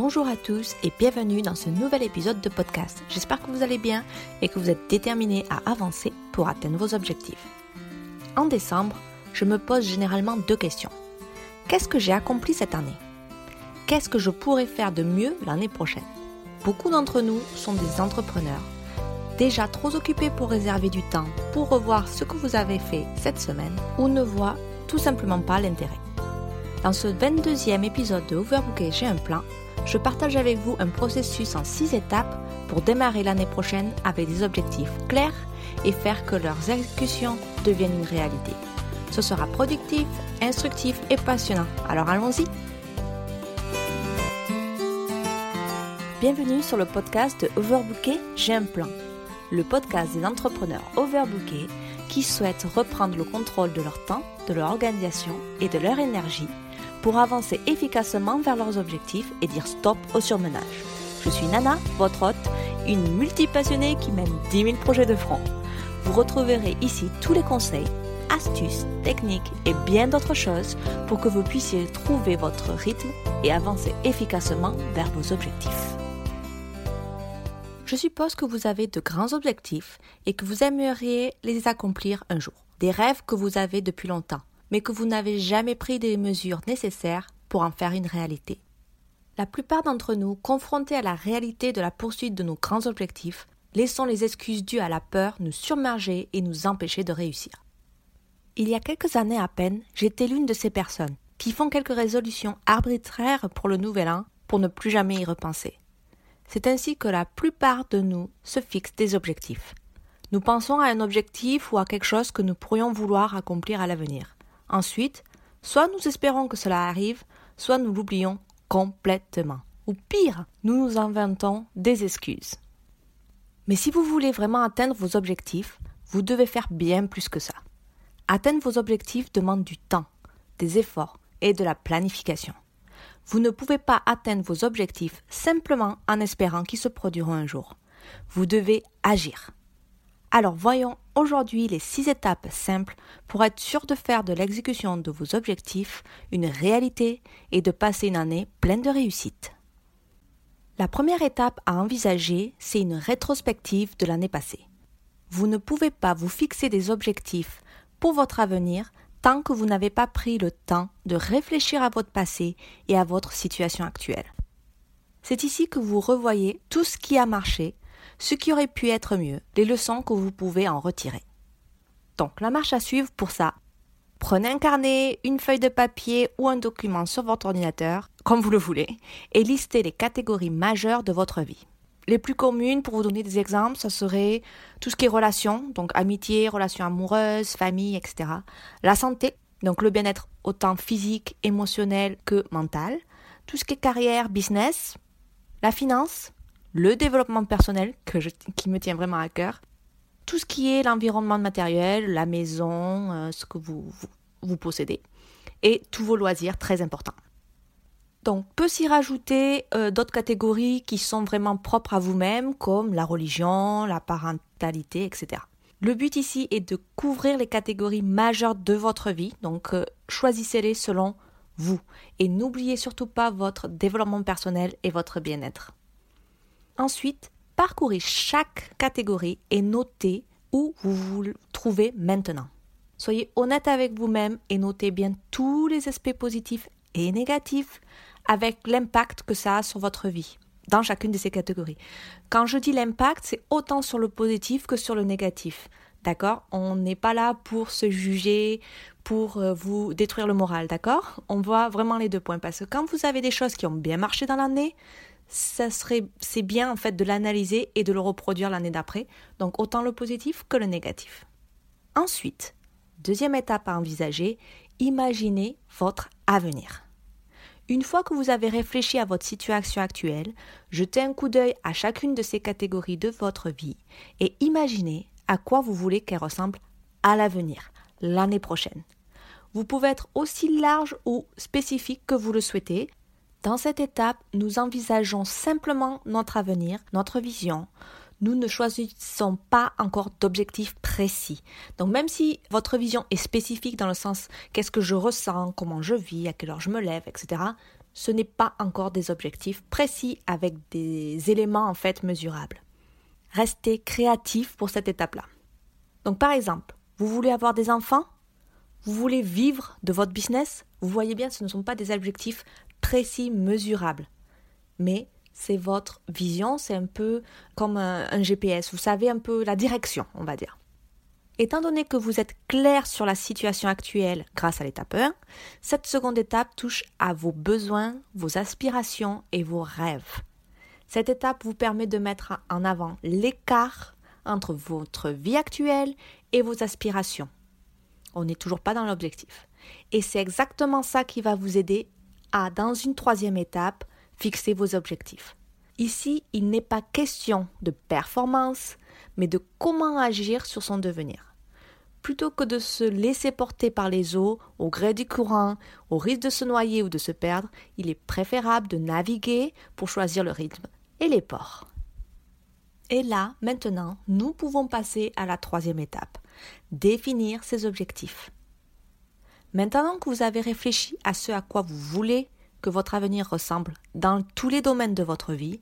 Bonjour à tous et bienvenue dans ce nouvel épisode de podcast. J'espère que vous allez bien et que vous êtes déterminés à avancer pour atteindre vos objectifs. En décembre, je me pose généralement deux questions. Qu'est-ce que j'ai accompli cette année? Qu'est-ce que je pourrais faire de mieux l'année prochaine? Beaucoup d'entre nous sont des entrepreneurs, déjà trop occupés pour réserver du temps pour revoir ce que vous avez fait cette semaine ou ne voient tout simplement pas l'intérêt. Dans ce 22e épisode de Overbooker, j'ai un plan. Je partage avec vous un processus en 6 étapes pour démarrer l'année prochaine avec des objectifs clairs et faire que leurs exécutions deviennent une réalité. Ce sera productif, instructif et passionnant. Alors allons-y Bienvenue sur le podcast de Overbooker, j'ai un plan. Le podcast des entrepreneurs overbookés qui souhaitent reprendre le contrôle de leur temps, de leur organisation et de leur énergie pour avancer efficacement vers leurs objectifs et dire stop au surmenage. Je suis Nana, votre hôte, une multipassionnée qui mène 10 000 projets de front. Vous retrouverez ici tous les conseils, astuces, techniques et bien d'autres choses pour que vous puissiez trouver votre rythme et avancer efficacement vers vos objectifs. Je suppose que vous avez de grands objectifs et que vous aimeriez les accomplir un jour. Des rêves que vous avez depuis longtemps mais que vous n'avez jamais pris des mesures nécessaires pour en faire une réalité. La plupart d'entre nous, confrontés à la réalité de la poursuite de nos grands objectifs, laissons les excuses dues à la peur nous submerger et nous empêcher de réussir. Il y a quelques années à peine, j'étais l'une de ces personnes qui font quelques résolutions arbitraires pour le nouvel an pour ne plus jamais y repenser. C'est ainsi que la plupart de nous se fixent des objectifs. Nous pensons à un objectif ou à quelque chose que nous pourrions vouloir accomplir à l'avenir. Ensuite, soit nous espérons que cela arrive, soit nous l'oublions complètement. Ou pire, nous nous inventons des excuses. Mais si vous voulez vraiment atteindre vos objectifs, vous devez faire bien plus que ça. Atteindre vos objectifs demande du temps, des efforts et de la planification. Vous ne pouvez pas atteindre vos objectifs simplement en espérant qu'ils se produiront un jour. Vous devez agir. Alors voyons aujourd'hui les six étapes simples pour être sûr de faire de l'exécution de vos objectifs une réalité et de passer une année pleine de réussite. La première étape à envisager, c'est une rétrospective de l'année passée. Vous ne pouvez pas vous fixer des objectifs pour votre avenir tant que vous n'avez pas pris le temps de réfléchir à votre passé et à votre situation actuelle. C'est ici que vous revoyez tout ce qui a marché ce qui aurait pu être mieux, les leçons que vous pouvez en retirer. Donc la marche à suivre pour ça. Prenez un carnet, une feuille de papier ou un document sur votre ordinateur, comme vous le voulez, et listez les catégories majeures de votre vie. Les plus communes, pour vous donner des exemples, ce serait tout ce qui est relations, donc amitié, relations amoureuses, famille, etc. La santé, donc le bien-être autant physique, émotionnel que mental. Tout ce qui est carrière, business. La finance, le développement personnel que qui me tient vraiment à cœur, tout ce qui est l'environnement matériel, la maison, euh, ce que vous, vous, possédez, et tous vos loisirs très importants. Donc peut s'y rajouter euh, d'autres catégories qui sont vraiment propres à vous-même, comme la religion, la parentalité, etc. Le but ici est de couvrir les catégories majeures de votre vie, donc euh, choisissez-les selon vous et n'oubliez surtout pas votre développement personnel et votre bien-être. Ensuite, parcourez chaque catégorie et notez où vous vous trouvez maintenant. Soyez honnête avec vous-même et notez bien tous les aspects positifs et négatifs avec l'impact que ça a sur votre vie dans chacune de ces catégories. Quand je dis l'impact, c'est autant sur le positif que sur le négatif. D'accord? On n'est pas là pour se juger, pour euh, vous détruire le moral, d'accord? On voit vraiment les deux points parce que quand vous avez des choses qui ont bien marché dans l'année, c'est bien en fait de l'analyser et de le reproduire l'année d'après. Donc autant le positif que le négatif. Ensuite, deuxième étape à envisager, imaginez votre avenir. Une fois que vous avez réfléchi à votre situation actuelle, jetez un coup d'œil à chacune de ces catégories de votre vie et imaginez à quoi vous voulez qu'elle ressemble à l'avenir, l'année prochaine. Vous pouvez être aussi large ou spécifique que vous le souhaitez, dans cette étape, nous envisageons simplement notre avenir, notre vision. Nous ne choisissons pas encore d'objectifs précis. Donc même si votre vision est spécifique dans le sens qu'est-ce que je ressens, comment je vis, à quelle heure je me lève, etc., ce n'est pas encore des objectifs précis avec des éléments en fait mesurables. Restez créatif pour cette étape-là. Donc par exemple, vous voulez avoir des enfants? Vous voulez vivre de votre business? Vous voyez bien, ce ne sont pas des objectifs précis, mesurables. Mais c'est votre vision, c'est un peu comme un, GPS. Vous savez un peu la direction, on va dire. Étant donné que vous êtes clair sur la situation actuelle grâce à l'étape 1, cette seconde étape touche à vos besoins, vos aspirations et vos rêves. Cette étape vous permet de mettre en avant l'écart entre votre vie actuelle et vos aspirations. On n'est toujours pas dans l'objectif. Et c'est exactement ça qui va vous aider à, dans une troisième étape, fixer vos objectifs. Ici, il n'est pas question de performance, mais de comment agir sur son devenir plutôt que de se laisser porter par les eaux au gré du courant, au risque de se noyer ou de se perdre, il est préférable de naviguer pour choisir le rythme et les ports. Et là, maintenant, nous pouvons passer à la troisième étape, définir ses objectifs. Maintenant que vous avez réfléchi à ce à quoi vous voulez que votre avenir ressemble dans tous les domaines de votre vie,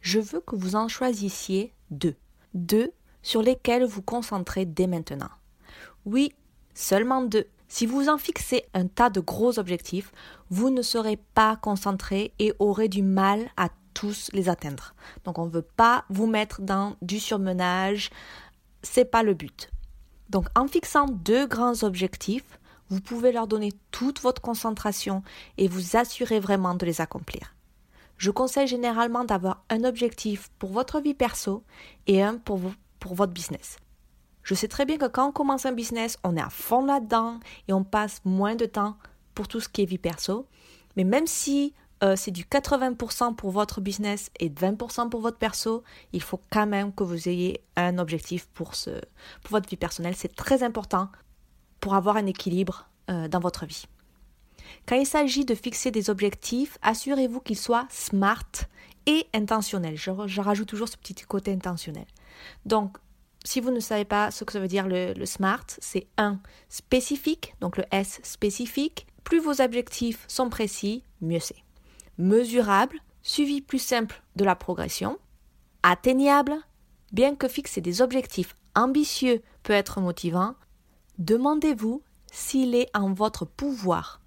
je veux que vous en choisissiez deux. Deux sur lesquels vous concentrez dès maintenant. Oui, seulement deux. Si vous en fixez un tas de gros objectifs, vous ne serez pas concentré et aurez du mal à tous les atteindre. Donc on ne veut pas vous mettre dans du surmenage, c'est pas le but. Donc en fixant deux grands objectifs, vous pouvez leur donner toute votre concentration et vous assurer vraiment de les accomplir. Je conseille généralement d'avoir un objectif pour votre vie perso et un pour, votre business. Je sais très bien que quand on commence un business, on est à fond là-dedans et on passe moins de temps pour tout ce qui est vie perso. Mais même si euh, c'est du 80% pour votre business et 20% pour votre perso, il faut quand même que vous ayez un objectif pour votre vie personnelle. C'est très important pour avoir un équilibre euh, dans votre vie. Quand il s'agit de fixer des objectifs, assurez-vous qu'ils soient smart et intentionnels. Je, je, rajoute toujours ce petit côté intentionnel. Donc, si vous ne savez pas ce que ça veut dire le, SMART, c'est un spécifique, donc le S spécifique. Plus vos objectifs sont précis, mieux c'est. Mesurable, suivi plus simple de la progression. Atteignable, bien que fixer des objectifs ambitieux peut être motivant, demandez-vous s'il est en votre pouvoir,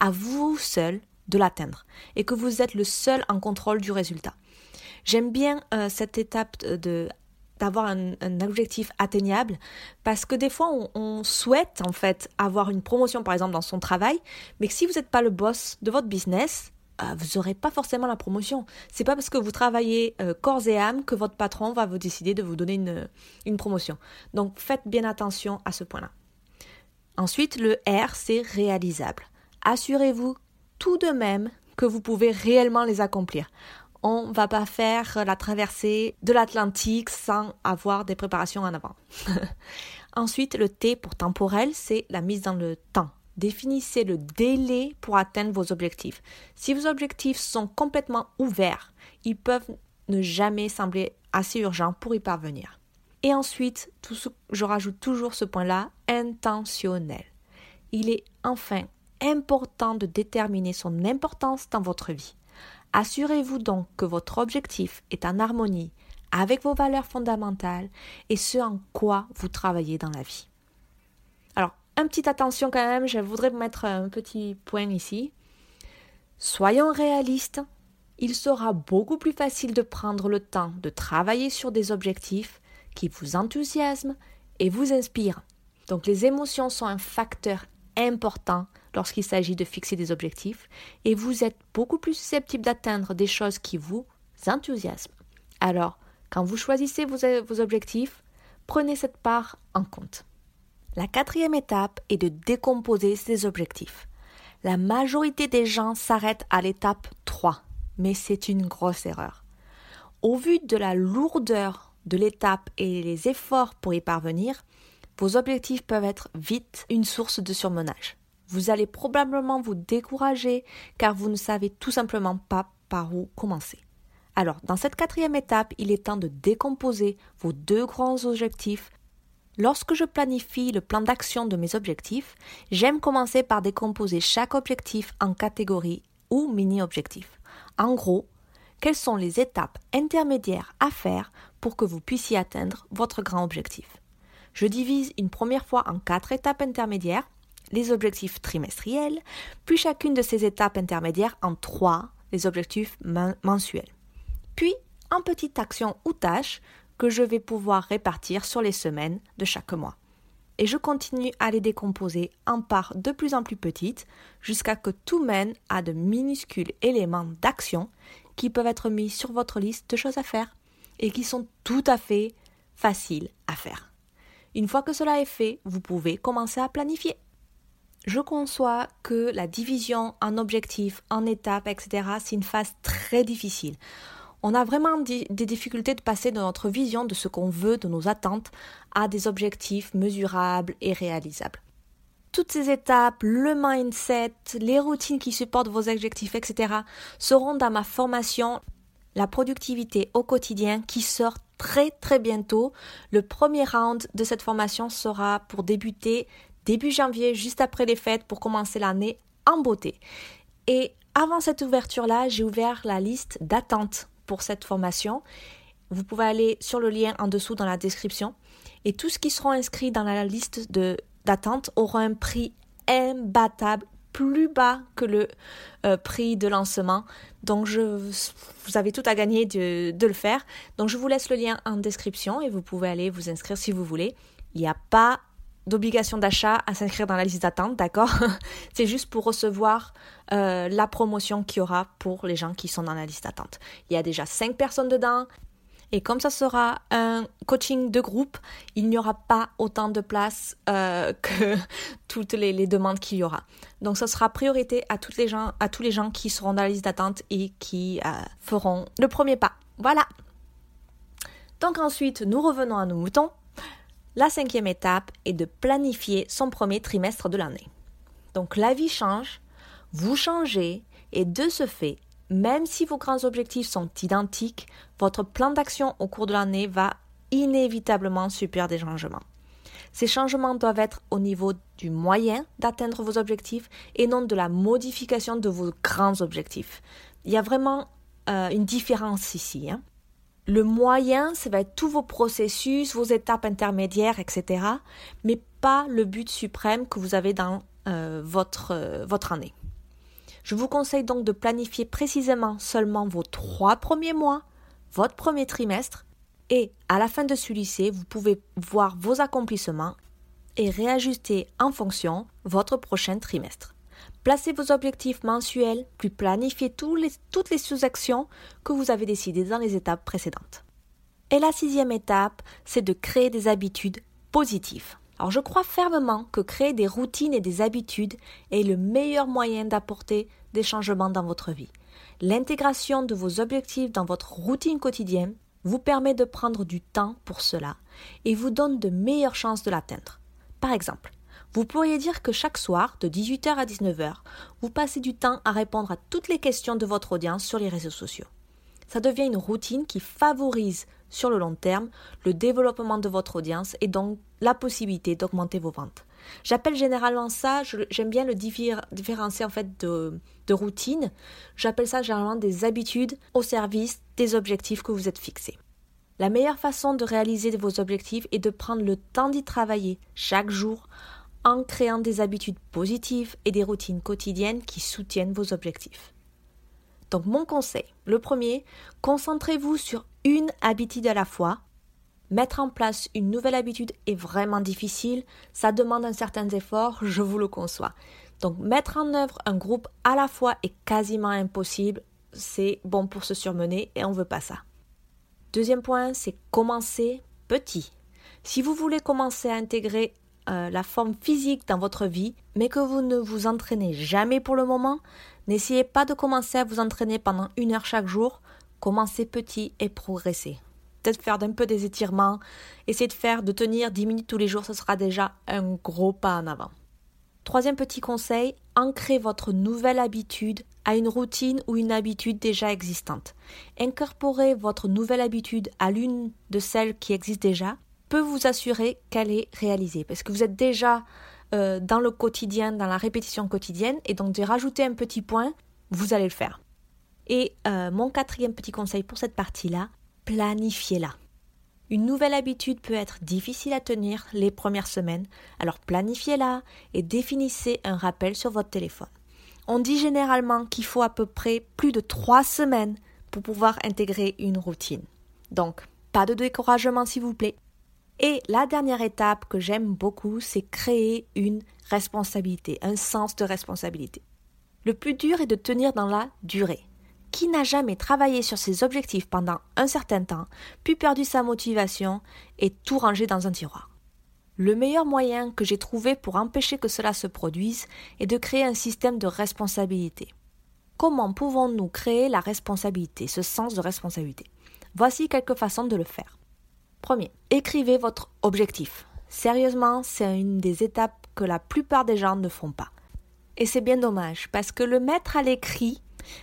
à vous seul, de l'atteindre et que vous êtes le seul en contrôle du résultat. J'aime bien euh, cette étape de d'avoir un, objectif atteignable parce que des fois on, souhaite en fait avoir une promotion par exemple dans son travail mais que si vous n'êtes pas le boss de votre business euh, vous n'aurez pas forcément la promotion. C'est pas parce que vous travaillez euh, corps et âme que votre patron va vous décider de vous donner une, une promotion. Donc faites bien attention à ce point là ensuite le R c'est réalisable assurez-vous tout de même que vous pouvez réellement les accomplir on va pas faire la traversée de l'Atlantique sans avoir des préparations en avant. Ensuite, le T pour temporel, c'est la mise dans le temps. Définissez le délai pour atteindre vos objectifs. Si vos objectifs sont complètement ouverts, ils peuvent ne jamais sembler assez urgents pour y parvenir. Et ensuite, je rajoute toujours ce point-là, intentionnel. Il est enfin important de déterminer son importance dans votre vie. Assurez-vous donc que votre objectif est en harmonie avec vos valeurs fondamentales et ce en quoi vous travaillez dans la vie. Alors, un petit attention quand même, je voudrais mettre un petit point ici. Soyons réalistes, il sera beaucoup plus facile de prendre le temps de travailler sur des objectifs qui vous enthousiasment et vous inspirent. Donc les émotions sont un facteur important lorsqu'il s'agit de fixer des objectifs et vous êtes beaucoup plus susceptible d'atteindre des choses qui vous enthousiasment. Alors, quand vous choisissez vos, objectifs, prenez cette part en compte. La quatrième étape est de décomposer ces objectifs. La majorité des gens s'arrêtent à l'étape 3, mais c'est une grosse erreur. Au vu de la lourdeur de l'étape et les efforts pour y parvenir, vos objectifs peuvent être vite une source de surmenage. Vous allez probablement vous décourager car vous ne savez tout simplement pas par où commencer. Alors, dans cette quatrième étape, il est temps de décomposer vos deux grands objectifs. Lorsque je planifie le plan d'action de mes objectifs, j'aime commencer par décomposer chaque objectif en catégories ou mini-objectifs. En gros, quelles sont les étapes intermédiaires à faire pour que vous puissiez atteindre votre grand objectif. Je divise une première fois en quatre étapes intermédiaires, les objectifs trimestriels, puis chacune de ces étapes intermédiaires en trois, les objectifs mensuels. Puis, en petites actions ou tâches que je vais pouvoir répartir sur les semaines de chaque mois. Et je continue à les décomposer en parts de plus en plus petites jusqu'à que tout mène à de minuscules éléments d'action qui peuvent être mis sur votre liste de choses à faire et qui sont tout à fait faciles à faire. Une fois que cela est fait, vous pouvez commencer à planifier. Je conçois que la division en objectifs, en étapes, etc., c'est une phase très difficile. On a vraiment des difficultés de passer de notre vision de ce qu'on veut, de nos attentes, à des objectifs mesurables et réalisables. Toutes ces étapes, le mindset, les routines qui supportent vos objectifs, etc., seront dans ma formation La productivité au quotidien qui sort très très bientôt. Le premier round de cette formation sera pour débuter début janvier, juste après les fêtes, pour commencer l'année en beauté. Et avant cette ouverture-là, j'ai ouvert la liste d'attente pour cette formation. Vous pouvez aller sur le lien en dessous dans la description. Et tous ceux qui seront inscrits dans la liste d'attente auront un prix imbattable, plus bas que le euh, prix de lancement. Donc, je, vous avez tout à gagner de, de, le faire. Donc, je vous laisse le lien en description et vous pouvez aller vous inscrire si vous voulez. Il n'y a pas d'obligation d'achat à s'inscrire dans la liste d'attente, d'accord? C'est juste pour recevoir euh, la promotion qu'il y aura pour les gens qui sont dans la liste d'attente. Il y a déjà 5 personnes dedans. Et comme ça sera un coaching de groupe, il n'y aura pas autant de place euh, que toutes les, demandes qu'il y aura. Donc ça sera priorité à, toutes les gens, à tous les gens qui seront dans la liste d'attente et qui euh, feront le premier pas. Voilà. Donc ensuite, nous revenons à nos moutons. La cinquième étape est de planifier son premier trimestre de l'année. Donc la vie change, vous changez et de ce fait, même si vos grands objectifs sont identiques, votre plan d'action au cours de l'année va inévitablement subir des changements. Ces changements doivent être au niveau du moyen d'atteindre vos objectifs et non de la modification de vos grands objectifs. Il y a vraiment euh, une différence ici. Hein. Le moyen, ça va être tous vos processus, vos étapes intermédiaires, etc. Mais pas le but suprême que vous avez dans euh, votre, euh, votre année. Je vous conseille donc de planifier précisément seulement vos trois premiers mois, votre premier trimestre, et à la fin de celui-ci, vous pouvez voir vos accomplissements et réajuster en fonction votre prochain trimestre. Placez vos objectifs mensuels, puis planifiez toutes les sous-actions que vous avez décidées dans les étapes précédentes. Et la sixième étape, c'est de créer des habitudes positives. Alors je crois fermement que créer des routines et des habitudes est le meilleur moyen d'apporter des changements dans votre vie. L'intégration de vos objectifs dans votre routine quotidienne vous permet de prendre du temps pour cela et vous donne de meilleures chances de l'atteindre. Par exemple, vous pourriez dire que chaque soir, de 18h à 19h, vous passez du temps à répondre à toutes les questions de votre audience sur les réseaux sociaux. Ça devient une routine qui favorise sur le long terme le développement de votre audience et donc la possibilité d'augmenter vos ventes. J'appelle généralement ça, j'aime bien le différencier en fait de, de routine, j'appelle ça généralement des habitudes au service des objectifs que vous êtes fixés. La meilleure façon de réaliser vos objectifs est de prendre le temps d'y travailler chaque jour en créant des habitudes positives et des routines quotidiennes qui soutiennent vos objectifs. Donc mon conseil, le premier, concentrez-vous sur une habitude à la fois. Mettre en place une nouvelle habitude est vraiment difficile, ça demande un certain effort, je vous le conçois. Donc mettre en œuvre un groupe à la fois est quasiment impossible, c'est bon pour se surmener et on ne veut pas ça. Deuxième point, c'est commencer petit. Si vous voulez commencer à intégrer euh, la forme physique dans votre vie, mais que vous ne vous entraînez jamais pour le moment, n'essayez pas de commencer à vous entraîner pendant une heure chaque jour. Commencez petit et progressez. Peut-être faire un peu des étirements, essayez de faire, de tenir 10 minutes tous les jours, ce sera déjà un gros pas en avant. Troisième petit conseil, ancrez votre nouvelle habitude à une routine ou une habitude déjà existante. Incorporez votre nouvelle habitude à l'une de celles qui existent déjà peut vous assurer qu'elle est réalisée. Parce que vous êtes déjà euh, dans le quotidien, dans la répétition quotidienne, et donc de rajouter un petit point, vous allez le faire. Et euh, mon quatrième petit conseil pour cette partie-là, planifiez-la. Une nouvelle habitude peut être difficile à tenir les premières semaines, alors planifiez-la et définissez un rappel sur votre téléphone. On dit généralement qu'il faut à peu près plus de trois semaines pour pouvoir intégrer une routine. Donc, pas de découragement s'il vous plaît. Et la dernière étape que j'aime beaucoup, c'est créer une responsabilité, un sens de responsabilité. Le plus dur est de tenir dans la durée. Qui n'a jamais travaillé sur ses objectifs pendant un certain temps, puis perdu sa motivation et tout rangé dans un tiroir Le meilleur moyen que j'ai trouvé pour empêcher que cela se produise est de créer un système de responsabilité. Comment pouvons-nous créer la responsabilité, ce sens de responsabilité? Voici quelques façons de le faire. Premier, écrivez votre objectif. Sérieusement, c'est une des étapes que la plupart des gens ne font pas. Et c'est bien dommage, parce que le mettre à l'écrit,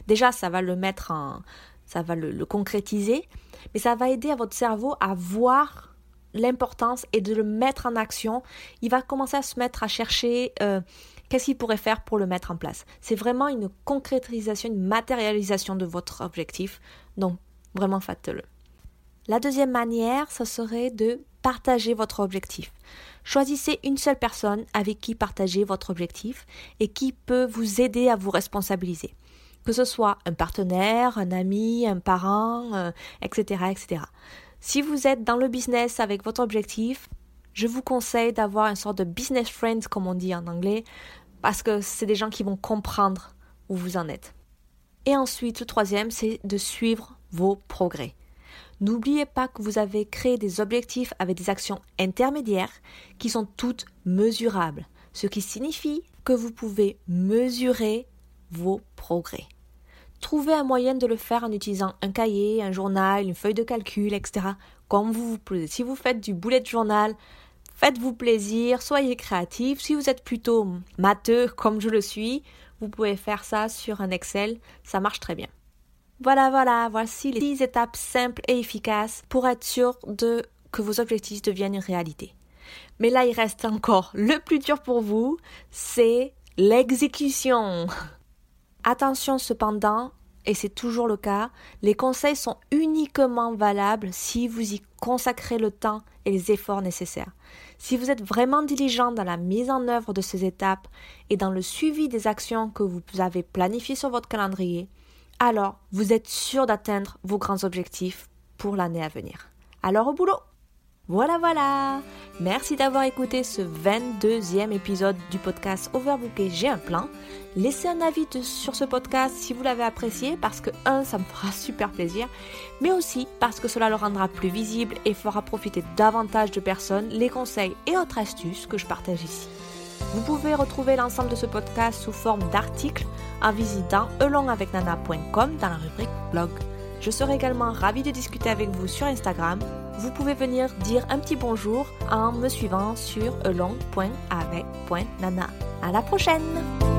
déjà ça va le mettre en. ça va le, concrétiser, mais ça va aider à votre cerveau à voir l'importance et de le mettre en action. Il va commencer à se mettre à chercher euh, qu'est-ce qu'il pourrait faire pour le mettre en place. C'est vraiment une concrétisation, une matérialisation de votre objectif. Donc, vraiment faites-le. La deuxième manière, ce serait de partager votre objectif. Choisissez une seule personne avec qui partager votre objectif et qui peut vous aider à vous responsabiliser. Que ce soit un partenaire, un ami, un parent, etc., euh, etc. Si vous êtes dans le business avec votre objectif, je vous conseille d'avoir une sorte de business friend, comme on dit en anglais, parce que c'est des gens qui vont comprendre où vous en êtes. Et ensuite, le troisième, c'est de suivre vos progrès. N'oubliez pas que vous avez créé des objectifs avec des actions intermédiaires qui sont toutes mesurables, ce qui signifie que vous pouvez mesurer vos progrès. Trouvez un moyen de le faire en utilisant un cahier, un journal, une feuille de calcul, etc. Comme vous vous plaisez. Si vous faites du bullet journal, faites-vous plaisir, soyez créatif. Si vous êtes plutôt matheux comme je le suis, vous pouvez faire ça sur un Excel, ça marche très bien. Voilà, voilà, voici les 10 étapes simples et efficaces pour être sûr de que vos objectifs deviennent une réalité. Mais là, il reste encore le plus dur pour vous, c'est l'exécution. Attention cependant, et c'est toujours le cas, les conseils sont uniquement valables si vous y consacrez le temps et les efforts nécessaires. Si vous êtes vraiment diligent dans la mise en œuvre de ces étapes et dans le suivi des actions que vous avez planifiées sur votre calendrier, alors vous êtes sûr d'atteindre vos grands objectifs pour l'année à venir. Alors au boulot voilà, voilà Merci d'avoir écouté ce 22e épisode du podcast Overbooké J'ai un plan. Laissez un avis sur ce podcast si vous l'avez apprécié parce que, un, ça me fera super plaisir, mais aussi parce que cela le rendra plus visible et fera profiter davantage de personnes les conseils et autres astuces que je partage ici. Vous pouvez retrouver l'ensemble de ce podcast sous forme d'articles en visitant elongavecnana.com dans la rubrique blog. Je serai également ravie de discuter avec vous sur Instagram. Vous pouvez venir dire un petit bonjour en me suivant sur elong.avec.nana. À la prochaine!